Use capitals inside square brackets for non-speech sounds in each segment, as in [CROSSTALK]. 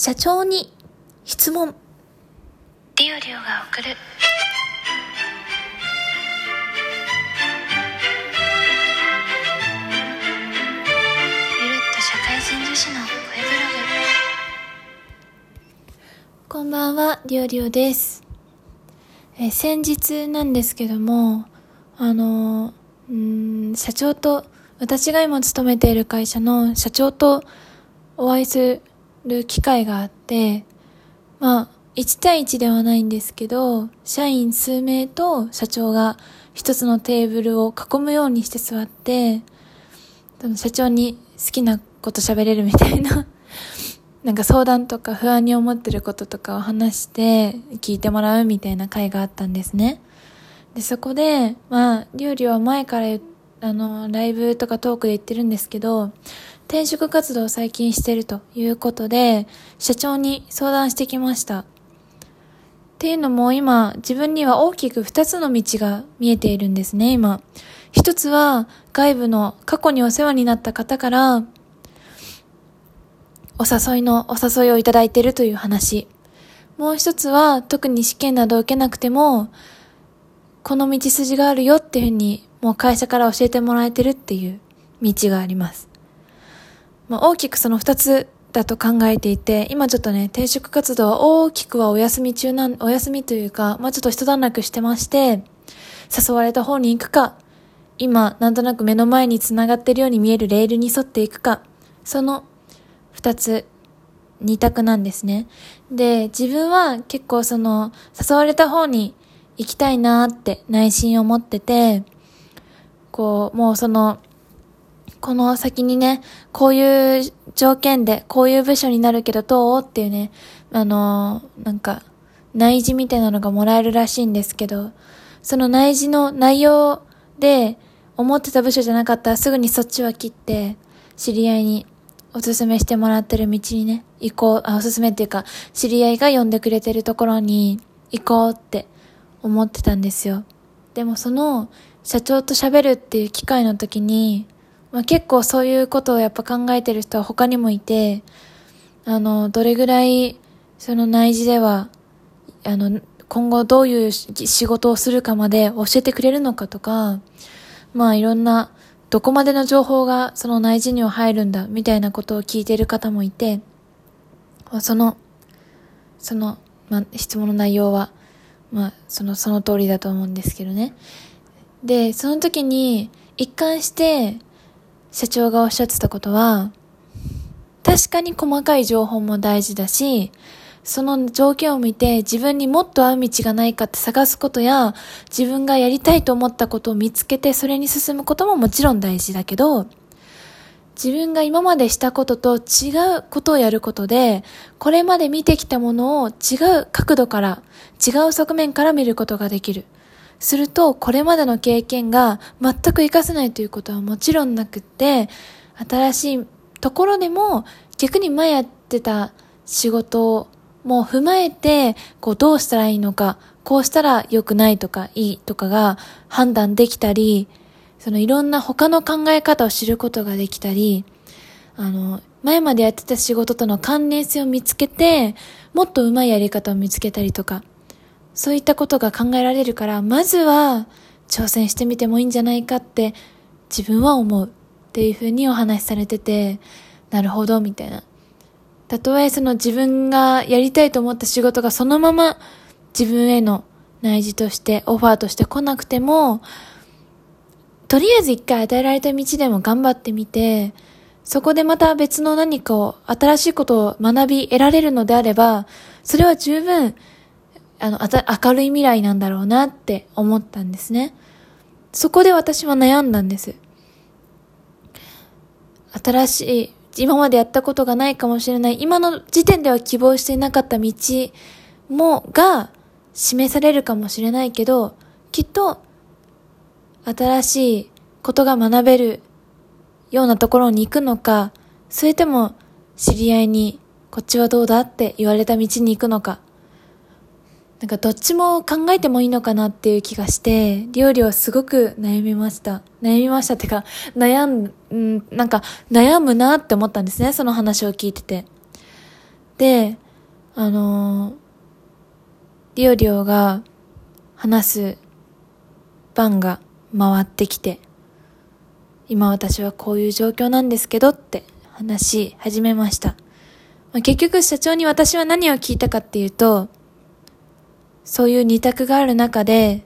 社長に質問。ディオリオが送る。ゆるっと社会人女子の声ブ。ロこんばんは、りょうりょうです。えー先日なんですけども、あのー、うーん、社長と、私が今勤めている会社の社長とお会いする機会があって、まあ、1対1ではないんですけど、社員数名と社長が一つのテーブルを囲むようにして座って、社長に好きなこと喋れるみたいな [LAUGHS] なんか相談とか不安に思ってることとかを話して聞いてもらうみたいな会があったんですね。で、そこで、まあ、料理は前からあの、ライブとかトークで言ってるんですけど、転職活動を最近してるということで、社長に相談してきました。っていうのも今、自分には大きく二つの道が見えているんですね、今。一つは、外部の過去にお世話になった方から、お誘いのお誘いをいただいているという話。もう一つは、特に試験など受けなくても、この道筋があるよっていうふうに、もう会社から教えてもらえてるっていう道があります。まあ、大きくその二つだと考えていて、今ちょっとね、転職活動は大きくはお休み中なん、お休みというか、まあ、ちょっと一段落してまして、誘われた方に行くか、今、なんとなく目の前に繋がってるように見えるレールに沿っていくか、その二つ、二択なんですね。で、自分は結構その、誘われた方に行きたいなーって内心思ってて、こう、もうその、この先にね、こういう条件で、こういう部署になるけどどう？っていうね、あのーなんか、内示みたいなのがもらえるらしいんですけど、その内示の内容で、思ってた部署じゃなかったらすぐにそっちは切って、知り合いにおすすめしてもらってる道にね、行こう、あ、おすすめっていうか、知り合いが呼んでくれてるところに行こうって思ってたんですよ。でもその、社長と喋るっていう機会の時に、まあ、結構そういうことをやっぱ考えてる人は他にもいて、あの、どれぐらい、その内示では、あの、今後どういう仕事をするかまで教えてくれるのかとか、まあいろんな、どこまでの情報がその内示には入るんだ、みたいなことを聞いてる方もいて、その、その、まあ質問の内容は、まあその、その通りだと思うんですけどね。で、その時に一貫して社長がおっしゃってたことは、確かに細かい情報も大事だし、その条件を見て自分にもっと合う道がないかって探すことや、自分がやりたいと思ったことを見つけてそれに進むことももちろん大事だけど、自分が今までしたことと違うことをやることで、これまで見てきたものを違う角度から、違う側面から見ることができる。すると、これまでの経験が全く活かせないということはもちろんなくって、新しいところでも逆に前やってた仕事も踏まえて、こうどうしたらいいのか、こうしたら良くないとかいいとかが判断できたり、そのいろんな他の考え方を知ることができたり、あの、前までやってた仕事との関連性を見つけて、もっと上手いやり方を見つけたりとか、そういったことが考えられるから、まずは挑戦してみてもいいんじゃないかって自分は思うっていうふうにお話しされてて、なるほど、みたいな。たとえその自分がやりたいと思った仕事がそのまま自分への内示としてオファーとして来なくても、とりあえず一回与えられた道でも頑張ってみて、そこでまた別の何かを、新しいことを学び得られるのであれば、それは十分、あの、あた明るい未来なんだろうなって思ったんですね。そこで私は悩んだんです。新しい、今までやったことがないかもしれない、今の時点では希望していなかった道も、が示されるかもしれないけど、きっと、新しいことが学べるようなところに行くのか、それとも知り合いに、こっちはどうだって言われた道に行くのか、なんかどっちも考えてもいいのかなっていう気がして、料理はすごく悩みました。悩みましたってか、悩ん、んなんか悩むなって思ったんですね、その話を聞いてて。で、あのー、リオリオが話す番が回ってきて、今私はこういう状況なんですけどって話し始めました。まあ、結局社長に私は何を聞いたかっていうと、そういう二択がある中で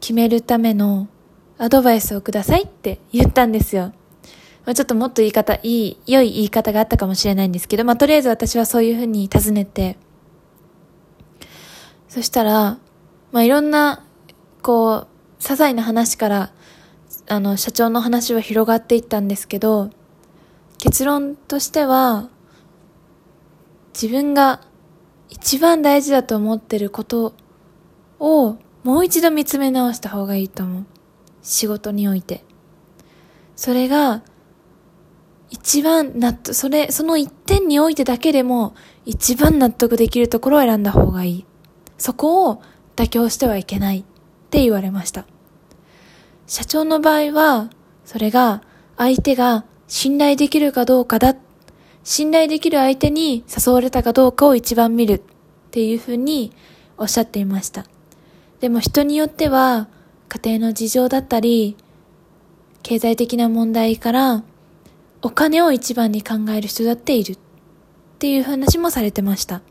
決めるためのアドバイスをくださいって言ったんですよ。まあ、ちょっともっと言い方、いい、良い言い方があったかもしれないんですけど、まあ、とりあえず私はそういうふうに尋ねて、そしたら、まあ、いろんな、こう、些細な話から、あの、社長の話は広がっていったんですけど、結論としては、自分が一番大事だと思ってることをもう一度見つめ直した方がいいと思う。仕事において。それが一番納得、それ、その一点においてだけでも、一番納得できるところを選んだ方がいい。そこを妥協してはいけないって言われました。社長の場合は、それが相手が信頼できるかどうかだっ。信頼できる相手に誘われたかどうかを一番見るっていうふうにおっしゃっていました。でも人によっては、家庭の事情だったり、経済的な問題からお金を一番に考える人だっているっていう話もされてました。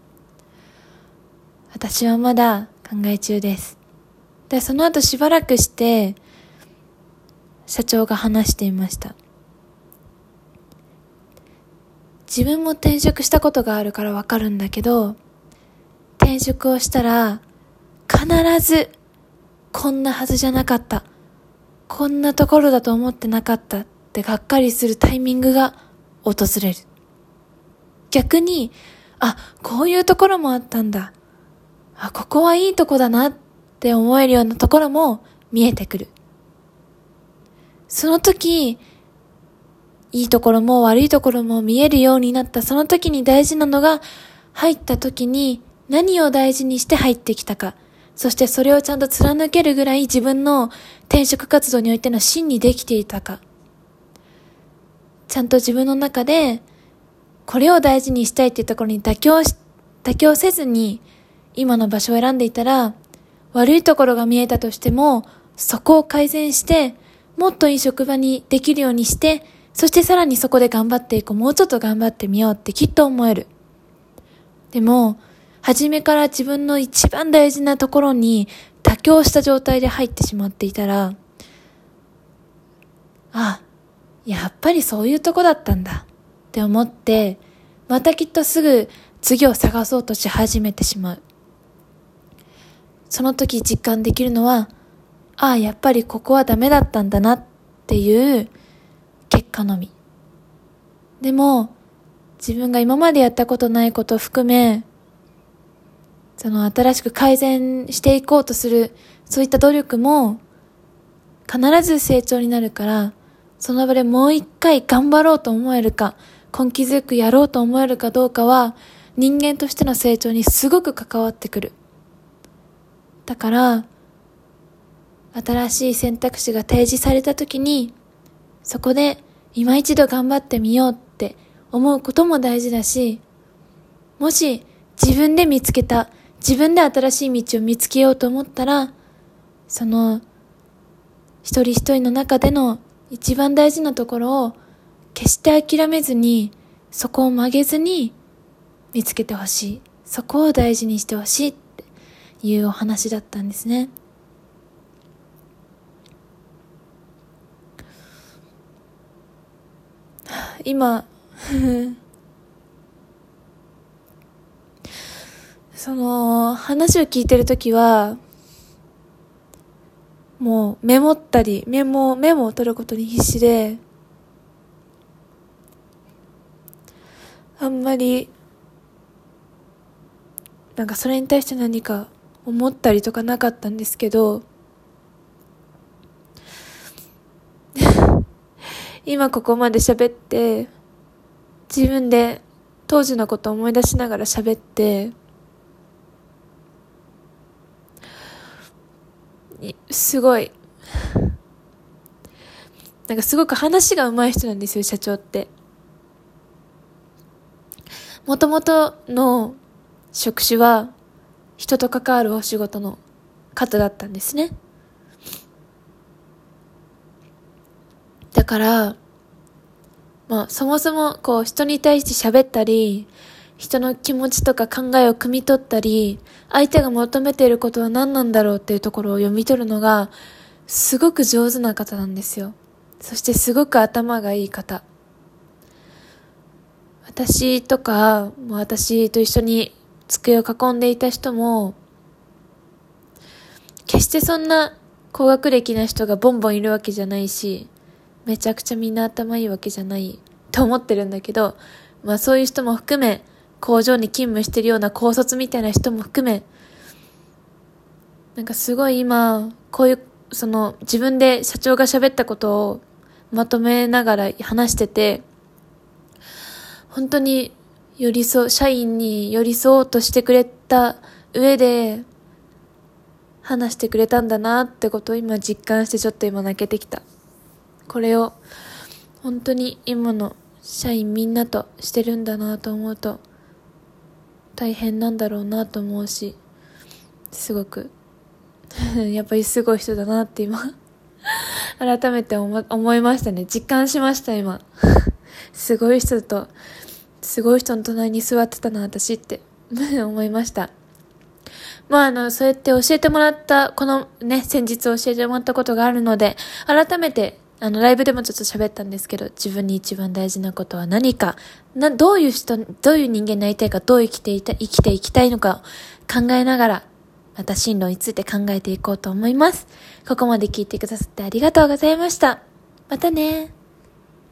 私はまだ考え中です。で、その後しばらくして、社長が話していました。自分も転職したことがあるからわかるんだけど、転職をしたら、必ず、こんなはずじゃなかった。こんなところだと思ってなかったってがっかりするタイミングが訪れる。逆に、あ、こういうところもあったんだ。あ、ここはいいとこだなって思えるようなところも見えてくる。その時、いいところも悪いところも見えるようになったその時に大事なのが、入った時に何を大事にして入ってきたか。そしてそれをちゃんと貫けるぐらい自分の転職活動においての真にできていたか。ちゃんと自分の中で、これを大事にしたいっていうところに妥協し、妥協せずに、今の場所を選んでいたら、悪いところが見えたとしても、そこを改善して、もっといい職場にできるようにして、そしてさらにそこで頑張っていこう。もうちょっと頑張ってみようってきっと思える。でも、初めから自分の一番大事なところに妥協した状態で入ってしまっていたら、あ、やっぱりそういうとこだったんだって思って、またきっとすぐ次を探そうとし始めてしまう。その時実感できるのは、ああ、やっぱりここはダメだったんだなっていう結果のみ。でも、自分が今までやったことないことを含め、その新しく改善していこうとする、そういった努力も必ず成長になるから、その場でもう一回頑張ろうと思えるか、根気強くやろうと思えるかどうかは、人間としての成長にすごく関わってくる。だから、新しい選択肢が提示された時に、そこで今一度頑張ってみようって思うことも大事だし、もし自分で見つけた、自分で新しい道を見つけようと思ったら、その一人一人の中での一番大事なところを決して諦めずに、そこを曲げずに見つけてほしい。そこを大事にしてほしいっていうお話だったんですね。今。[LAUGHS] その話を聞いてるときはもうメモったり、メモ、メモを取ることに必死で、あんまり、なんかそれに対して何か思ったりとかなかったんですけど、今ここまで喋って、自分で当時のこと思い出しながら喋って、すごい、なんかすごく話が上手い人なんですよ、社長って。もともとの職種は人と関わるお仕事の方だったんですね。だから、まあそもそもこう人に対して喋ったり、人の気持ちとか考えを汲み取ったり、相手が求めていることは何なんだろうっていうところを読み取るのが、すごく上手な方なんですよ。そしてすごく頭がいい方。私とか、も私と一緒に机を囲んでいた人も、決してそんな高学歴な人がボンボンいるわけじゃないし、めちゃくちゃみんな頭いいわけじゃないと思ってるんだけど、まあそういう人も含め、工場に勤務してるような高卒みたいな人も含め、なんかすごい今、こういう、その自分で社長が喋ったことをまとめながら話してて、本当に寄り添う、社員に寄り添おうとしてくれた上で、話してくれたんだなってことを今実感してちょっと今泣けてきた。これを本当に今の社員みんなとしてるんだなと思うと、大変なんだろうなと思うし、すごく [LAUGHS] やっぱりすごい人だなって今 [LAUGHS] 改めて思いましたね。実感しました、今。[LAUGHS] すごい人と、すごい人の隣に座ってたな、私って思いました。まあ、あの、そうやって教えてもらった、このね、先日教えてもらったことがあるので、改めてあの、ライブでもちょっと喋ったんですけど、自分に一番大事なことは何か、な、どういう人、どういう人間になりたいか、どう生きていた、生きていきたいのかを考えながら、また進路について考えていこうと思います。ここまで聞いてくださってありがとうございました。またね